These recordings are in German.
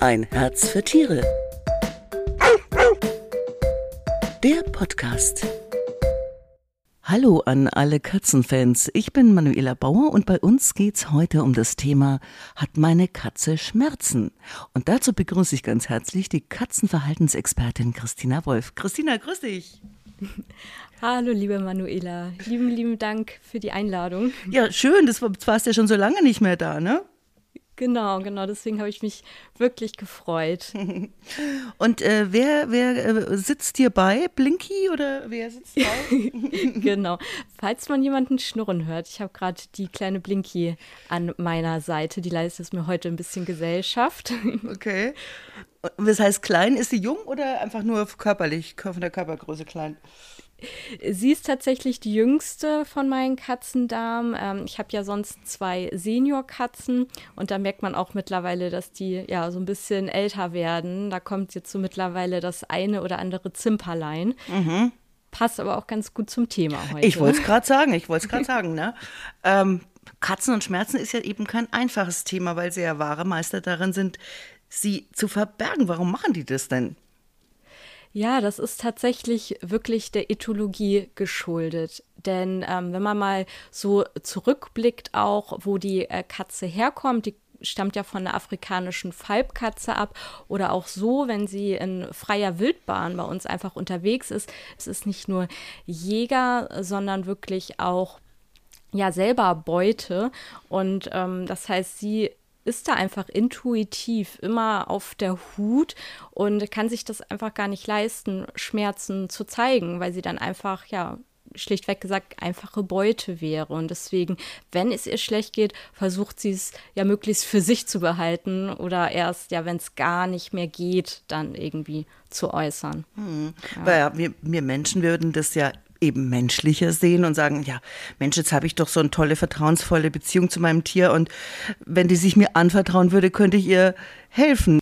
Ein Herz für Tiere. Der Podcast. Hallo an alle Katzenfans. Ich bin Manuela Bauer und bei uns geht's heute um das Thema Hat meine Katze Schmerzen? Und dazu begrüße ich ganz herzlich die Katzenverhaltensexpertin Christina Wolf. Christina, grüß dich. Hallo, liebe Manuela. Lieben, lieben Dank für die Einladung. Ja, schön. Das warst ja schon so lange nicht mehr da, ne? Genau, genau. Deswegen habe ich mich wirklich gefreut. Und äh, wer, wer äh, sitzt hier bei? Blinky oder wer sitzt bei? genau. Falls man jemanden schnurren hört, ich habe gerade die kleine Blinky an meiner Seite. Die leistet mir heute ein bisschen Gesellschaft. okay. Das heißt, klein, ist sie jung oder einfach nur körperlich, von der Körpergröße klein? Sie ist tatsächlich die jüngste von meinen Katzendamen. Ähm, ich habe ja sonst zwei Seniorkatzen und da merkt man auch mittlerweile, dass die ja so ein bisschen älter werden. Da kommt jetzt so mittlerweile das eine oder andere Zimperlein. Mhm. Passt aber auch ganz gut zum Thema heute. Ich wollte es gerade sagen, ich wollte es gerade sagen, ne? Ähm, Katzen und Schmerzen ist ja eben kein einfaches Thema, weil sie ja wahre Meister darin sind, sie zu verbergen. Warum machen die das denn? Ja, das ist tatsächlich wirklich der Ethologie geschuldet. Denn ähm, wenn man mal so zurückblickt, auch wo die äh, Katze herkommt, die stammt ja von der afrikanischen Falbkatze ab oder auch so, wenn sie in freier Wildbahn bei uns einfach unterwegs ist. Es ist nicht nur Jäger, sondern wirklich auch ja selber Beute und ähm, das heißt, sie ist da einfach intuitiv immer auf der Hut und kann sich das einfach gar nicht leisten, Schmerzen zu zeigen, weil sie dann einfach, ja, schlichtweg gesagt einfache Beute wäre. Und deswegen, wenn es ihr schlecht geht, versucht sie es ja möglichst für sich zu behalten oder erst, ja, wenn es gar nicht mehr geht, dann irgendwie zu äußern. Hm. Ja. Weil ja, wir, wir Menschen würden das ja eben menschlicher sehen und sagen, ja, Mensch, jetzt habe ich doch so eine tolle, vertrauensvolle Beziehung zu meinem Tier und wenn die sich mir anvertrauen würde, könnte ich ihr helfen.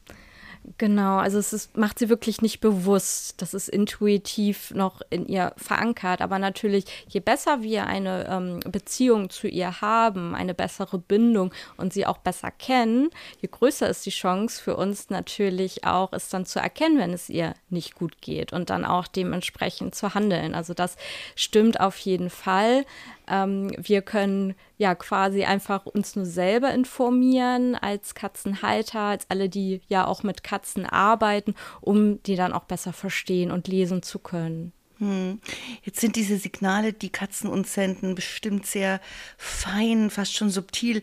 Genau, also es ist, macht sie wirklich nicht bewusst. Das ist intuitiv noch in ihr verankert. Aber natürlich, je besser wir eine ähm, Beziehung zu ihr haben, eine bessere Bindung und sie auch besser kennen, je größer ist die Chance für uns natürlich auch, es dann zu erkennen, wenn es ihr nicht gut geht und dann auch dementsprechend zu handeln. Also das stimmt auf jeden Fall. Ähm, wir können ja quasi einfach uns nur selber informieren als Katzenhalter, als alle, die ja auch mit Katzen arbeiten, um die dann auch besser verstehen und lesen zu können. Hm. Jetzt sind diese Signale, die Katzen uns senden, bestimmt sehr fein, fast schon subtil.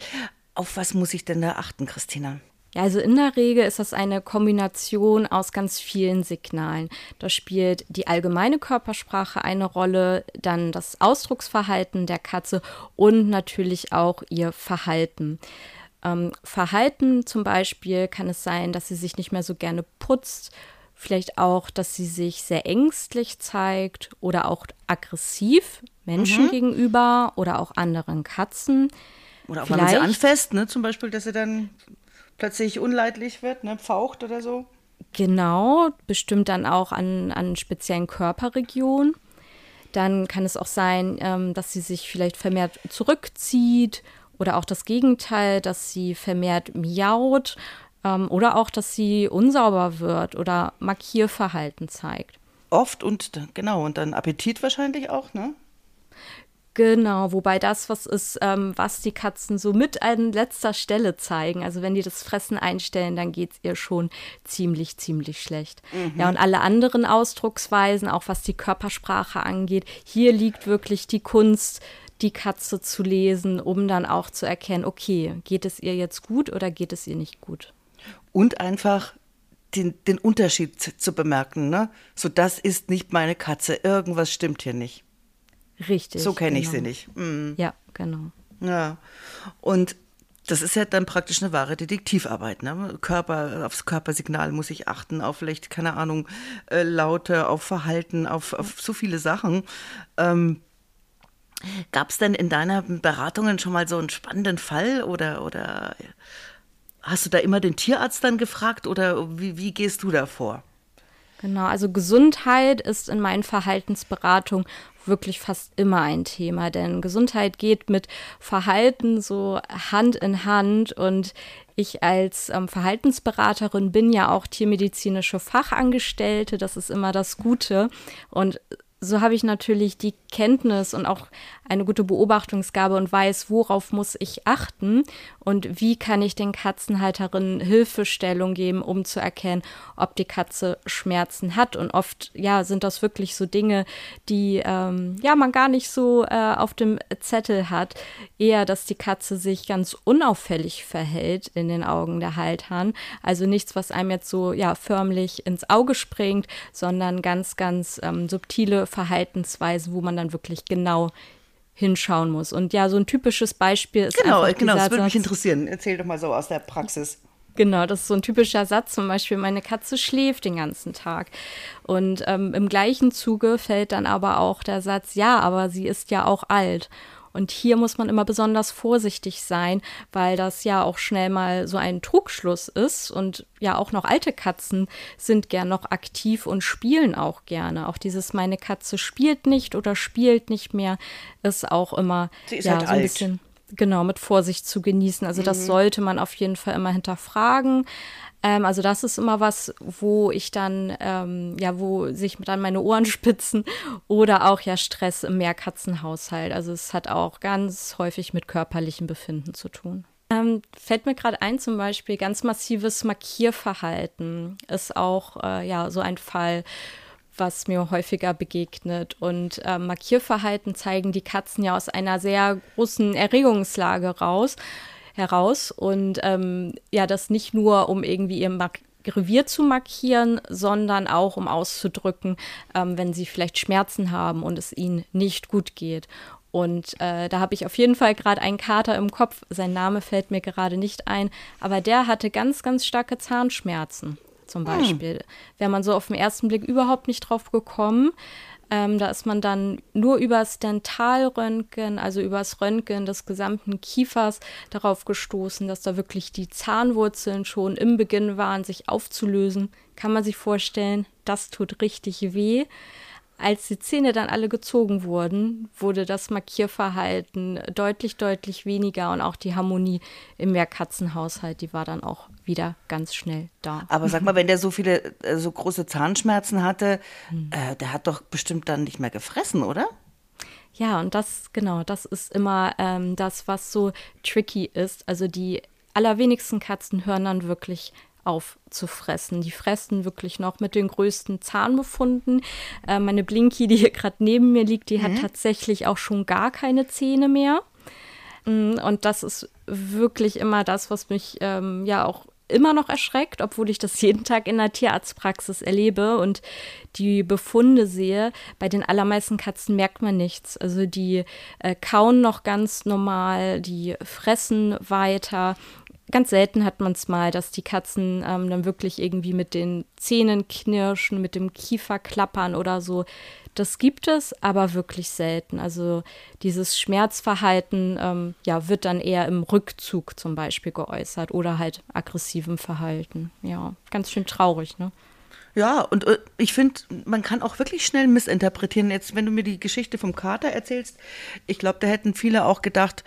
Auf was muss ich denn da achten, Christina? Ja, also in der Regel ist das eine Kombination aus ganz vielen Signalen. Da spielt die allgemeine Körpersprache eine Rolle, dann das Ausdrucksverhalten der Katze und natürlich auch ihr Verhalten. Ähm, Verhalten zum Beispiel kann es sein, dass sie sich nicht mehr so gerne putzt, vielleicht auch, dass sie sich sehr ängstlich zeigt oder auch aggressiv Menschen mhm. gegenüber oder auch anderen Katzen. Oder auch vielleicht, wenn man sie anfasst, ne? zum Beispiel, dass sie dann plötzlich unleidlich wird, ne, pfaucht oder so. Genau, bestimmt dann auch an, an speziellen Körperregionen. Dann kann es auch sein, ähm, dass sie sich vielleicht vermehrt zurückzieht oder auch das Gegenteil, dass sie vermehrt miaut ähm, oder auch, dass sie unsauber wird oder Markierverhalten zeigt. Oft und genau, und dann Appetit wahrscheinlich auch, ne? Genau, wobei das was ist, ähm, was die Katzen so mit an letzter Stelle zeigen. Also wenn die das Fressen einstellen, dann geht es ihr schon ziemlich, ziemlich schlecht. Mhm. Ja, und alle anderen Ausdrucksweisen, auch was die Körpersprache angeht, hier liegt wirklich die Kunst, die Katze zu lesen, um dann auch zu erkennen, okay, geht es ihr jetzt gut oder geht es ihr nicht gut. Und einfach den, den Unterschied zu bemerken, ne? So, das ist nicht meine Katze, irgendwas stimmt hier nicht. Richtig. So kenne ich genau. sie nicht. Mhm. Ja, genau. Ja. Und das ist ja dann praktisch eine wahre Detektivarbeit. Ne? Körper, aufs Körpersignal muss ich achten, auf vielleicht, keine Ahnung, äh, Laute, auf Verhalten, auf, auf so viele Sachen. Ähm, Gab es denn in deinen Beratungen schon mal so einen spannenden Fall oder, oder hast du da immer den Tierarzt dann gefragt oder wie, wie gehst du da vor? Genau, also Gesundheit ist in meinen Verhaltensberatungen wirklich fast immer ein Thema, denn Gesundheit geht mit Verhalten so Hand in Hand und ich als ähm, Verhaltensberaterin bin ja auch tiermedizinische Fachangestellte, das ist immer das Gute und so habe ich natürlich die Kenntnis und auch eine gute Beobachtungsgabe und weiß, worauf muss ich achten und wie kann ich den Katzenhalterinnen Hilfestellung geben, um zu erkennen, ob die Katze Schmerzen hat. Und oft, ja, sind das wirklich so Dinge, die ähm, ja man gar nicht so äh, auf dem Zettel hat. Eher, dass die Katze sich ganz unauffällig verhält in den Augen der Haltern. Also nichts, was einem jetzt so ja förmlich ins Auge springt, sondern ganz, ganz ähm, subtile Verhaltensweisen, wo man dann wirklich genau hinschauen muss. Und ja, so ein typisches Beispiel ist genau, genau, das würde mich interessieren. Erzähl doch mal so aus der Praxis. Genau, das ist so ein typischer Satz. Zum Beispiel, meine Katze schläft den ganzen Tag. Und ähm, im gleichen Zuge fällt dann aber auch der Satz, ja, aber sie ist ja auch alt. Und hier muss man immer besonders vorsichtig sein, weil das ja auch schnell mal so ein Trugschluss ist. Und ja, auch noch alte Katzen sind gern noch aktiv und spielen auch gerne. Auch dieses meine Katze spielt nicht oder spielt nicht mehr ist auch immer ja, halt so ein alt. bisschen genau mit Vorsicht zu genießen. Also Mhm. das sollte man auf jeden Fall immer hinterfragen. Ähm, also das ist immer was, wo ich dann, ähm, ja, wo sich dann meine Ohren spitzen oder auch ja Stress im Mehrkatzenhaushalt. Also es hat auch ganz häufig mit körperlichem Befinden zu tun. Ähm, fällt mir gerade ein, zum Beispiel ganz massives Markierverhalten ist auch äh, ja so ein Fall, was mir häufiger begegnet. Und äh, Markierverhalten zeigen die Katzen ja aus einer sehr großen Erregungslage raus, heraus. Und ähm, ja, das nicht nur, um irgendwie ihr Mark Revier zu markieren, sondern auch um auszudrücken, ähm, wenn sie vielleicht Schmerzen haben und es ihnen nicht gut geht. Und äh, da habe ich auf jeden Fall gerade einen Kater im Kopf. Sein Name fällt mir gerade nicht ein, aber der hatte ganz, ganz starke Zahnschmerzen zum Beispiel. Wäre man so auf den ersten Blick überhaupt nicht drauf gekommen. Ähm, da ist man dann nur übers Dentalröntgen, also übers Röntgen des gesamten Kiefers darauf gestoßen, dass da wirklich die Zahnwurzeln schon im Beginn waren, sich aufzulösen. Kann man sich vorstellen, das tut richtig weh. Als die Zähne dann alle gezogen wurden, wurde das Markierverhalten deutlich, deutlich weniger und auch die Harmonie im Mehrkatzenhaushalt, die war dann auch wieder ganz schnell da. Aber sag mal, wenn der so viele, äh, so große Zahnschmerzen hatte, Hm. äh, der hat doch bestimmt dann nicht mehr gefressen, oder? Ja, und das, genau, das ist immer ähm, das, was so tricky ist. Also die allerwenigsten Katzen hören dann wirklich auf zu fressen. Die fressen wirklich noch mit den größten Zahnbefunden. Äh, meine Blinky, die hier gerade neben mir liegt, die hat tatsächlich auch schon gar keine Zähne mehr. Mm, Und das ist wirklich immer das, was mich ähm, ja auch immer noch erschreckt, obwohl ich das jeden Tag in der Tierarztpraxis erlebe und die Befunde sehe. Bei den allermeisten Katzen merkt man nichts. Also die äh, kauen noch ganz normal, die fressen weiter. Ganz selten hat man es mal, dass die Katzen ähm, dann wirklich irgendwie mit den Zähnen knirschen, mit dem Kiefer klappern oder so. Das gibt es, aber wirklich selten. Also dieses Schmerzverhalten ähm, ja, wird dann eher im Rückzug zum Beispiel geäußert oder halt aggressivem Verhalten. Ja, ganz schön traurig, ne? Ja, und äh, ich finde, man kann auch wirklich schnell missinterpretieren. Jetzt, wenn du mir die Geschichte vom Kater erzählst, ich glaube, da hätten viele auch gedacht,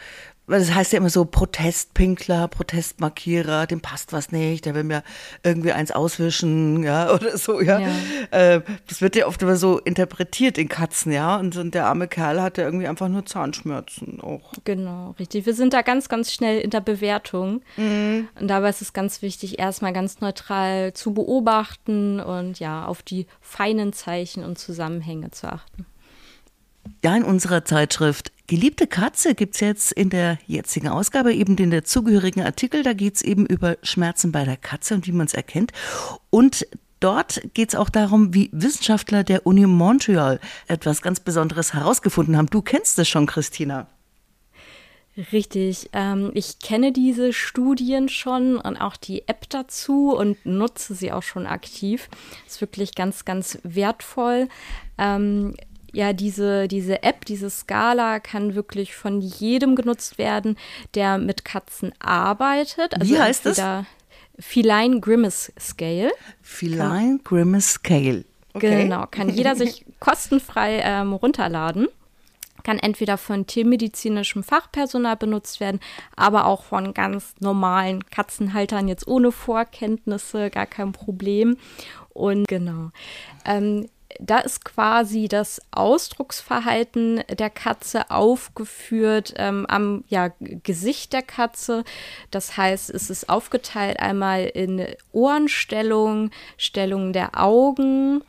weil das heißt ja immer so Protestpinkler, Protestmarkierer, dem passt was nicht, der will mir irgendwie eins auswischen, ja, oder so, ja. Ja. Äh, das wird ja oft immer so interpretiert in Katzen, ja. Und, und der arme Kerl hatte irgendwie einfach nur Zahnschmerzen auch. Genau, richtig. Wir sind da ganz, ganz schnell in der Bewertung. Und dabei ist es ganz wichtig, erstmal ganz neutral zu beobachten und ja, auf die feinen Zeichen und Zusammenhänge zu achten. Ja, in unserer Zeitschrift Geliebte Katze gibt's jetzt in der jetzigen Ausgabe eben den dazugehörigen Artikel. Da geht's eben über Schmerzen bei der Katze und wie man es erkennt. Und dort geht's auch darum, wie Wissenschaftler der Uni Montreal etwas ganz Besonderes herausgefunden haben. Du kennst es schon, Christina. Richtig. Ähm, ich kenne diese Studien schon und auch die App dazu und nutze sie auch schon aktiv. Ist wirklich ganz, ganz wertvoll. Ähm, ja, diese, diese App, diese Skala kann wirklich von jedem genutzt werden, der mit Katzen arbeitet. Also Wie heißt das? Feline Grimace Scale. Feline Grimace Scale. Okay. Genau, kann jeder sich kostenfrei ähm, runterladen. Kann entweder von tiermedizinischem Fachpersonal benutzt werden, aber auch von ganz normalen Katzenhaltern jetzt ohne Vorkenntnisse, gar kein Problem. Und genau. Ähm, da ist quasi das Ausdrucksverhalten der Katze aufgeführt ähm, am ja, Gesicht der Katze. Das heißt, es ist aufgeteilt einmal in Ohrenstellung, Stellung der Augen,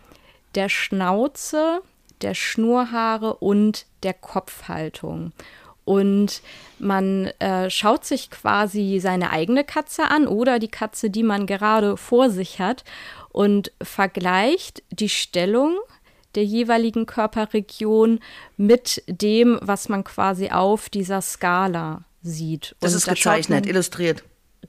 der Schnauze, der Schnurhaare und der Kopfhaltung. Und man äh, schaut sich quasi seine eigene Katze an oder die Katze, die man gerade vor sich hat und vergleicht die Stellung der jeweiligen Körperregion mit dem, was man quasi auf dieser Skala sieht. Das und ist gezeichnet, man, illustriert.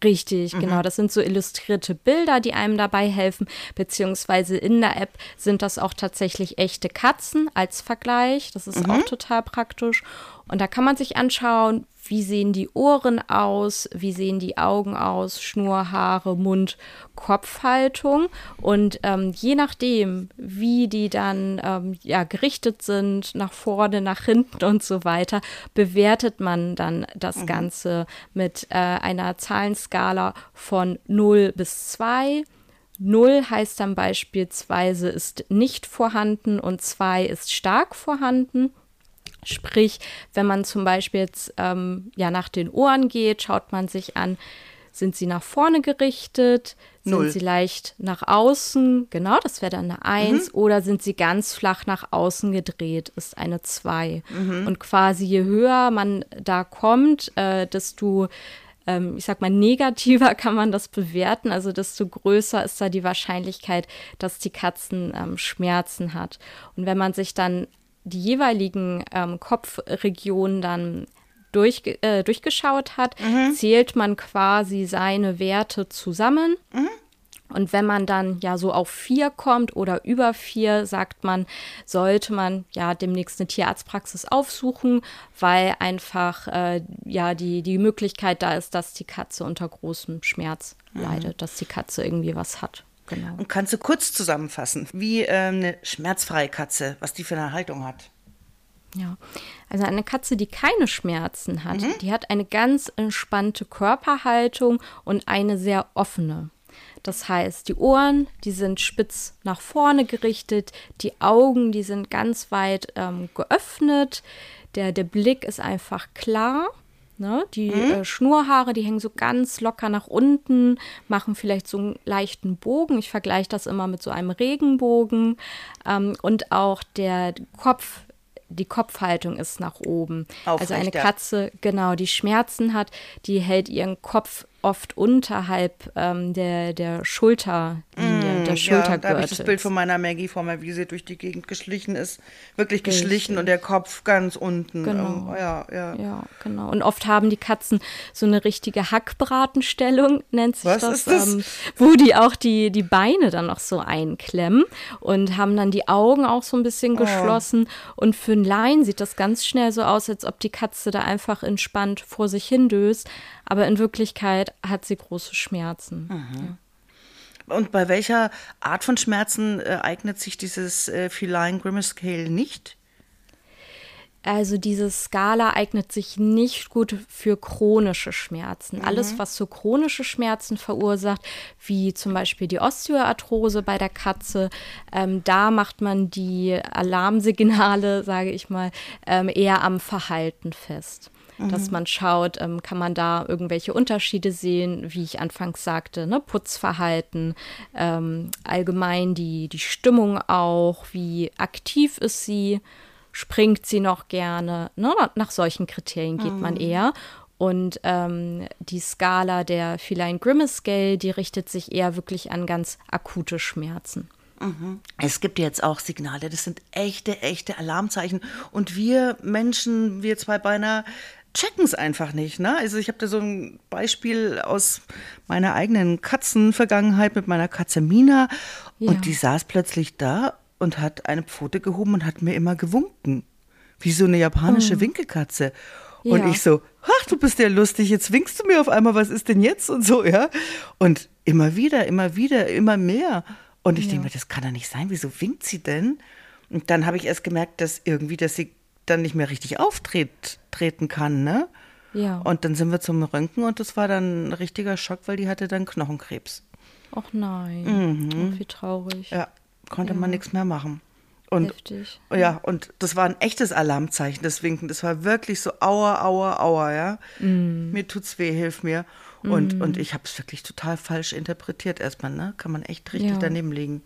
Richtig, mhm. genau. Das sind so illustrierte Bilder, die einem dabei helfen, beziehungsweise in der App sind das auch tatsächlich echte Katzen als Vergleich. Das ist mhm. auch total praktisch. Und da kann man sich anschauen, wie sehen die Ohren aus, wie sehen die Augen aus, Schnurhaare, Mund, Kopfhaltung. Und ähm, je nachdem, wie die dann ähm, ja, gerichtet sind, nach vorne, nach hinten und so weiter, bewertet man dann das mhm. Ganze mit äh, einer Zahlenskala von 0 bis 2. 0 heißt dann beispielsweise ist nicht vorhanden und 2 ist stark vorhanden. Sprich, wenn man zum Beispiel jetzt ähm, ja nach den Ohren geht, schaut man sich an, sind sie nach vorne gerichtet, Null. sind sie leicht nach außen, genau, das wäre dann eine 1, mhm. oder sind sie ganz flach nach außen gedreht, ist eine 2. Mhm. Und quasi je höher man da kommt, äh, desto ähm, ich sag mal, negativer kann man das bewerten, also desto größer ist da die Wahrscheinlichkeit, dass die Katzen ähm, Schmerzen hat. Und wenn man sich dann die jeweiligen ähm, Kopfregionen dann durch, äh, durchgeschaut hat, mhm. zählt man quasi seine Werte zusammen. Mhm. Und wenn man dann ja so auf vier kommt oder über vier, sagt man, sollte man ja demnächst eine Tierarztpraxis aufsuchen, weil einfach äh, ja die, die Möglichkeit da ist, dass die Katze unter großem Schmerz mhm. leidet, dass die Katze irgendwie was hat. Genau. Und kannst du kurz zusammenfassen, wie äh, eine schmerzfreie Katze, was die für eine Haltung hat? Ja, also eine Katze, die keine Schmerzen hat, mhm. die hat eine ganz entspannte Körperhaltung und eine sehr offene. Das heißt, die Ohren, die sind spitz nach vorne gerichtet, die Augen, die sind ganz weit ähm, geöffnet, der, der Blick ist einfach klar Ne? Die mhm. äh, Schnurhaare, die hängen so ganz locker nach unten, machen vielleicht so einen leichten Bogen. Ich vergleiche das immer mit so einem Regenbogen. Ähm, und auch der Kopf, die Kopfhaltung ist nach oben. Aufrecht, also eine Katze, genau, die Schmerzen hat, die hält ihren Kopf oft unterhalb ähm, der, der Schulterlinie, mm, der Schultergürtel. Ja, da habe ich das Bild von meiner Maggie vor mir, wie sie durch die Gegend geschlichen ist. Wirklich Richtig. geschlichen und der Kopf ganz unten. Genau. ja, ja. ja, genau. Und oft haben die Katzen so eine richtige Hackbratenstellung, nennt sich Was das, das? Ähm, wo die auch die, die Beine dann noch so einklemmen und haben dann die Augen auch so ein bisschen oh. geschlossen. Und für einen Laien sieht das ganz schnell so aus, als ob die Katze da einfach entspannt vor sich hin döst aber in Wirklichkeit hat sie große Schmerzen. Mhm. Ja. Und bei welcher Art von Schmerzen äh, eignet sich dieses äh, Feline Grimace Scale nicht? Also diese Skala eignet sich nicht gut für chronische Schmerzen. Mhm. Alles, was so chronische Schmerzen verursacht, wie zum Beispiel die Osteoarthrose bei der Katze, ähm, da macht man die Alarmsignale, sage ich mal, ähm, eher am Verhalten fest dass mhm. man schaut, ähm, kann man da irgendwelche Unterschiede sehen, wie ich anfangs sagte, ne? Putzverhalten, ähm, allgemein die, die Stimmung auch, wie aktiv ist sie, springt sie noch gerne, ne? nach solchen Kriterien geht mhm. man eher. Und ähm, die Skala der Feline Grimace Scale, die richtet sich eher wirklich an ganz akute Schmerzen. Mhm. Es gibt jetzt auch Signale, das sind echte, echte Alarmzeichen. Und wir Menschen, wir zwei Beiner, checken es einfach nicht. Ne? Also ich habe da so ein Beispiel aus meiner eigenen Katzenvergangenheit mit meiner Katze Mina. Ja. Und die saß plötzlich da und hat eine Pfote gehoben und hat mir immer gewunken. Wie so eine japanische oh. Winkelkatze. Und ja. ich so, ach, du bist ja lustig, jetzt winkst du mir auf einmal, was ist denn jetzt und so, ja. Und immer wieder, immer wieder, immer mehr. Und ich ja. denke mir, das kann doch nicht sein, wieso winkt sie denn? Und dann habe ich erst gemerkt, dass irgendwie, dass sie dann nicht mehr richtig auftreten kann, ne? Ja. Und dann sind wir zum Röntgen und das war dann ein richtiger Schock, weil die hatte dann Knochenkrebs. Ach nein, mhm. Ach, wie traurig. Ja, konnte ja. man nichts mehr machen. Und, Heftig. Ja, und das war ein echtes Alarmzeichen, das Winken. Das war wirklich so, aua, aua, aua, ja. Mm. Mir tut's weh, hilf mir. Und, mm. und ich habe es wirklich total falsch interpretiert erstmal, ne? Kann man echt richtig ja. daneben liegen.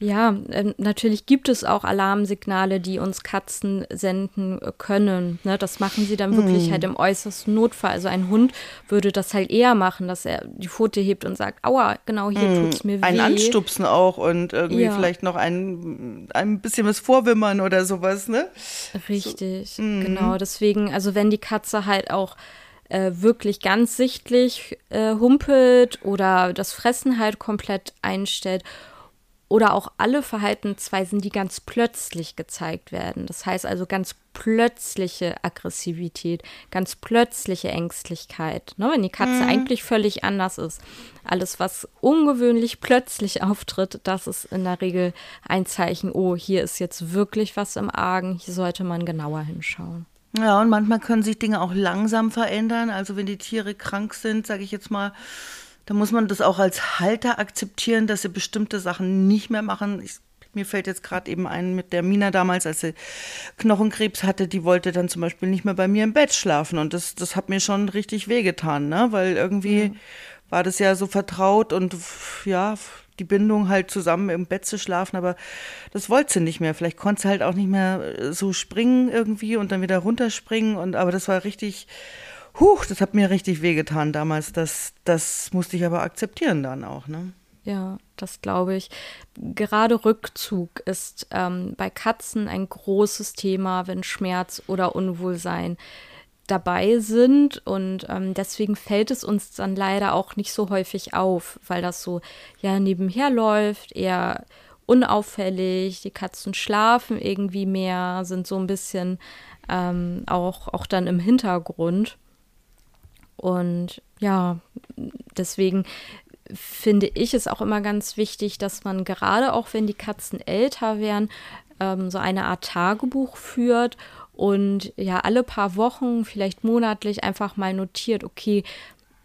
Ja, äh, natürlich gibt es auch Alarmsignale, die uns Katzen senden können. Ne, das machen sie dann wirklich hm. halt im äußersten Notfall. Also ein Hund würde das halt eher machen, dass er die Pfote hebt und sagt, aua, genau hier hm. es mir weh. Ein Anstupsen auch und irgendwie ja. vielleicht noch ein, ein bisschen was vorwimmern oder sowas, ne? Richtig, so. mhm. genau. Deswegen, also wenn die Katze halt auch äh, wirklich ganz sichtlich äh, humpelt oder das Fressen halt komplett einstellt oder auch alle Verhaltensweisen, die ganz plötzlich gezeigt werden. Das heißt also ganz plötzliche Aggressivität, ganz plötzliche Ängstlichkeit. Ne, wenn die Katze mhm. eigentlich völlig anders ist. Alles, was ungewöhnlich plötzlich auftritt, das ist in der Regel ein Zeichen, oh, hier ist jetzt wirklich was im Argen, hier sollte man genauer hinschauen. Ja, und manchmal können sich Dinge auch langsam verändern. Also wenn die Tiere krank sind, sage ich jetzt mal, da muss man das auch als Halter akzeptieren, dass sie bestimmte Sachen nicht mehr machen. Ich, mir fällt jetzt gerade eben ein mit der Mina damals, als sie Knochenkrebs hatte, die wollte dann zum Beispiel nicht mehr bei mir im Bett schlafen. Und das, das hat mir schon richtig wehgetan, ne? Weil irgendwie mhm. war das ja so vertraut und ja, die Bindung halt zusammen im Bett zu schlafen, aber das wollte sie nicht mehr. Vielleicht konnte sie halt auch nicht mehr so springen irgendwie und dann wieder runterspringen. Und aber das war richtig Huch, das hat mir richtig wehgetan damals. Das, das musste ich aber akzeptieren dann auch, ne? Ja, das glaube ich. Gerade Rückzug ist ähm, bei Katzen ein großes Thema, wenn Schmerz oder Unwohlsein dabei sind. Und ähm, deswegen fällt es uns dann leider auch nicht so häufig auf, weil das so ja nebenher läuft, eher unauffällig. Die Katzen schlafen irgendwie mehr, sind so ein bisschen ähm, auch, auch dann im Hintergrund. Und ja, deswegen finde ich es auch immer ganz wichtig, dass man gerade auch, wenn die Katzen älter werden, ähm, so eine Art Tagebuch führt und ja alle paar Wochen, vielleicht monatlich einfach mal notiert, okay,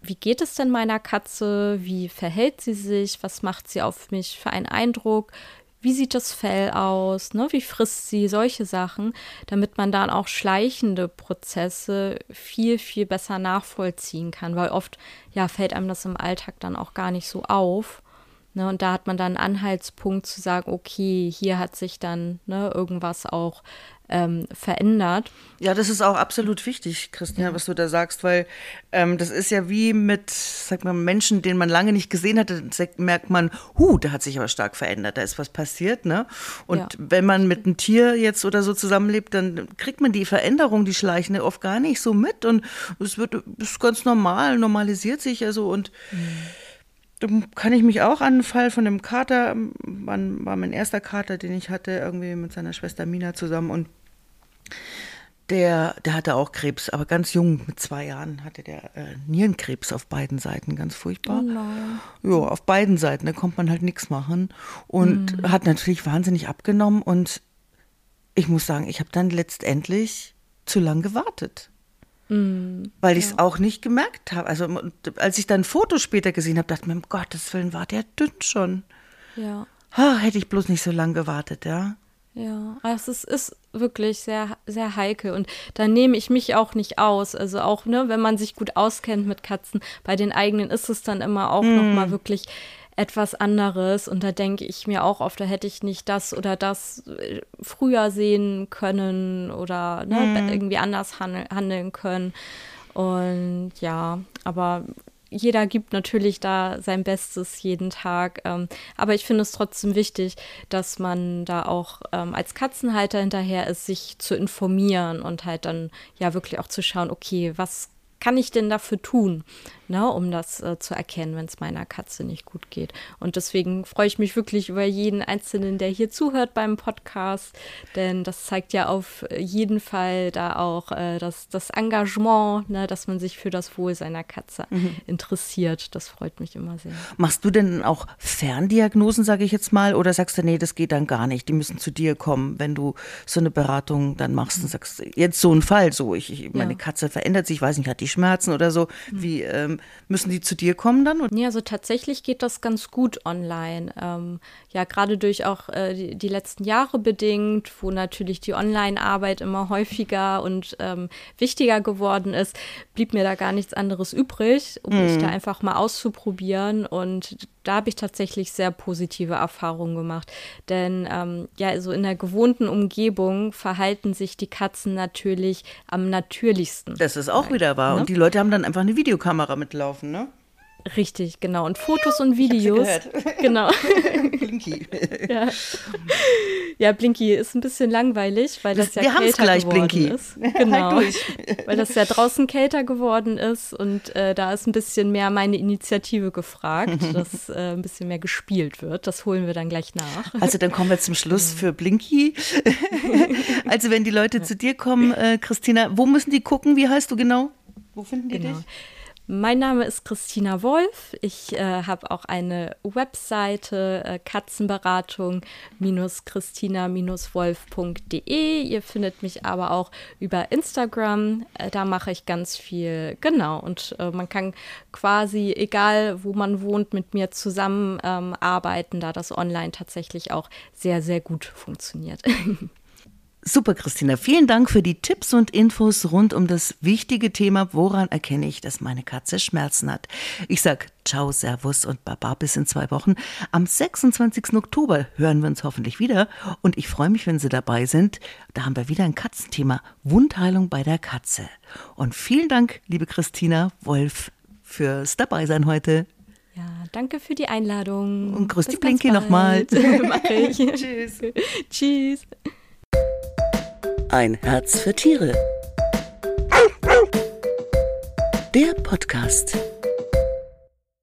wie geht es denn meiner Katze? Wie verhält sie sich? Was macht sie auf mich für einen Eindruck? Wie sieht das Fell aus, ne? wie frisst sie, solche Sachen, damit man dann auch schleichende Prozesse viel, viel besser nachvollziehen kann, weil oft ja fällt einem das im Alltag dann auch gar nicht so auf. Ne, und da hat man dann einen Anhaltspunkt zu sagen, okay, hier hat sich dann ne, irgendwas auch ähm, verändert. Ja, das ist auch absolut wichtig, Christian, was du da sagst, weil ähm, das ist ja wie mit, sag mal, Menschen, den man lange nicht gesehen hatte, merkt man, hu, da hat sich aber stark verändert, da ist was passiert, ne? Und ja. wenn man mit einem Tier jetzt oder so zusammenlebt, dann kriegt man die Veränderung, die schleichende, oft gar nicht so mit und es wird, ist ganz normal, normalisiert sich also und mhm kann ich mich auch an einen Fall von dem Kater, war, war mein erster Kater, den ich hatte, irgendwie mit seiner Schwester Mina zusammen und der, der hatte auch Krebs, aber ganz jung, mit zwei Jahren hatte der äh, Nierenkrebs auf beiden Seiten, ganz furchtbar. Oh ja, auf beiden Seiten, da konnte man halt nichts machen und mhm. hat natürlich wahnsinnig abgenommen und ich muss sagen, ich habe dann letztendlich zu lang gewartet. Mhm, weil ich es ja. auch nicht gemerkt habe. Also als ich dann ein Foto später gesehen habe, dachte ich mir, um Gottes Willen, war der dünn schon. Ja. Ha, hätte ich bloß nicht so lange gewartet, ja. Ja, also es ist wirklich sehr, sehr heikel und da nehme ich mich auch nicht aus. Also auch, ne, wenn man sich gut auskennt mit Katzen, bei den eigenen ist es dann immer auch mm. nochmal wirklich etwas anderes und da denke ich mir auch oft, da hätte ich nicht das oder das äh, früher sehen können oder ne, mm. irgendwie anders handeln können. Und ja, aber jeder gibt natürlich da sein Bestes jeden Tag. Ähm, aber ich finde es trotzdem wichtig, dass man da auch ähm, als Katzenhalter hinterher ist, sich zu informieren und halt dann ja wirklich auch zu schauen, okay, was kann ich denn dafür tun? Ne, um das äh, zu erkennen, wenn es meiner Katze nicht gut geht. Und deswegen freue ich mich wirklich über jeden Einzelnen, der hier zuhört beim Podcast, denn das zeigt ja auf jeden Fall da auch äh, das, das Engagement, ne, dass man sich für das Wohl seiner Katze mhm. interessiert. Das freut mich immer sehr. Machst du denn auch Ferndiagnosen, sage ich jetzt mal, oder sagst du, nee, das geht dann gar nicht, die müssen zu dir kommen, wenn du so eine Beratung dann machst und sagst, jetzt so ein Fall, so, ich, ich meine ja. Katze verändert sich, ich weiß nicht, hat die Schmerzen oder so, mhm. wie ähm, müssen die zu dir kommen dann? Ja, also tatsächlich geht das ganz gut online. Ähm, ja, gerade durch auch äh, die, die, letzten Jahre bedingt, wo natürlich die Online-Arbeit immer häufiger und ähm, wichtiger geworden ist, blieb mir da gar nichts anderes übrig, um mhm. mich da einfach mal auszuprobieren und da habe ich tatsächlich sehr positive Erfahrungen gemacht. Denn ähm, ja, so also in der gewohnten Umgebung verhalten sich die Katzen natürlich am natürlichsten. Das ist auch wieder wahr. Ne? Und die Leute haben dann einfach eine Videokamera mitlaufen, ne? Richtig, genau. Und Fotos und Videos. Genau. Blinky. ja. ja, Blinky ist ein bisschen langweilig, weil das, das ja Wir kälter gleich, geworden Blinky. ist. Genau. weil das ja draußen kälter geworden ist und äh, da ist ein bisschen mehr meine Initiative gefragt, dass äh, ein bisschen mehr gespielt wird. Das holen wir dann gleich nach. Also dann kommen wir zum Schluss für Blinky. also wenn die Leute zu dir kommen, äh, Christina, wo müssen die gucken? Wie heißt du genau? Wo finden die genau. dich? Mein Name ist Christina Wolf. Ich äh, habe auch eine Webseite äh, Katzenberatung-christina-wolf.de. Ihr findet mich aber auch über Instagram. Äh, da mache ich ganz viel. Genau. Und äh, man kann quasi, egal wo man wohnt, mit mir zusammenarbeiten, ähm, da das online tatsächlich auch sehr, sehr gut funktioniert. Super, Christina. Vielen Dank für die Tipps und Infos rund um das wichtige Thema, woran erkenne ich, dass meine Katze Schmerzen hat. Ich sag Ciao, Servus und Baba bis in zwei Wochen. Am 26. Oktober hören wir uns hoffentlich wieder und ich freue mich, wenn Sie dabei sind. Da haben wir wieder ein Katzenthema. Wundheilung bei der Katze. Und vielen Dank, liebe Christina Wolf, fürs Dabeisein heute. Ja, danke für die Einladung. Und grüß Bis die Blinky nochmal. Mach ich. Tschüss. Tschüss. Ein Herz für Tiere. Der Podcast.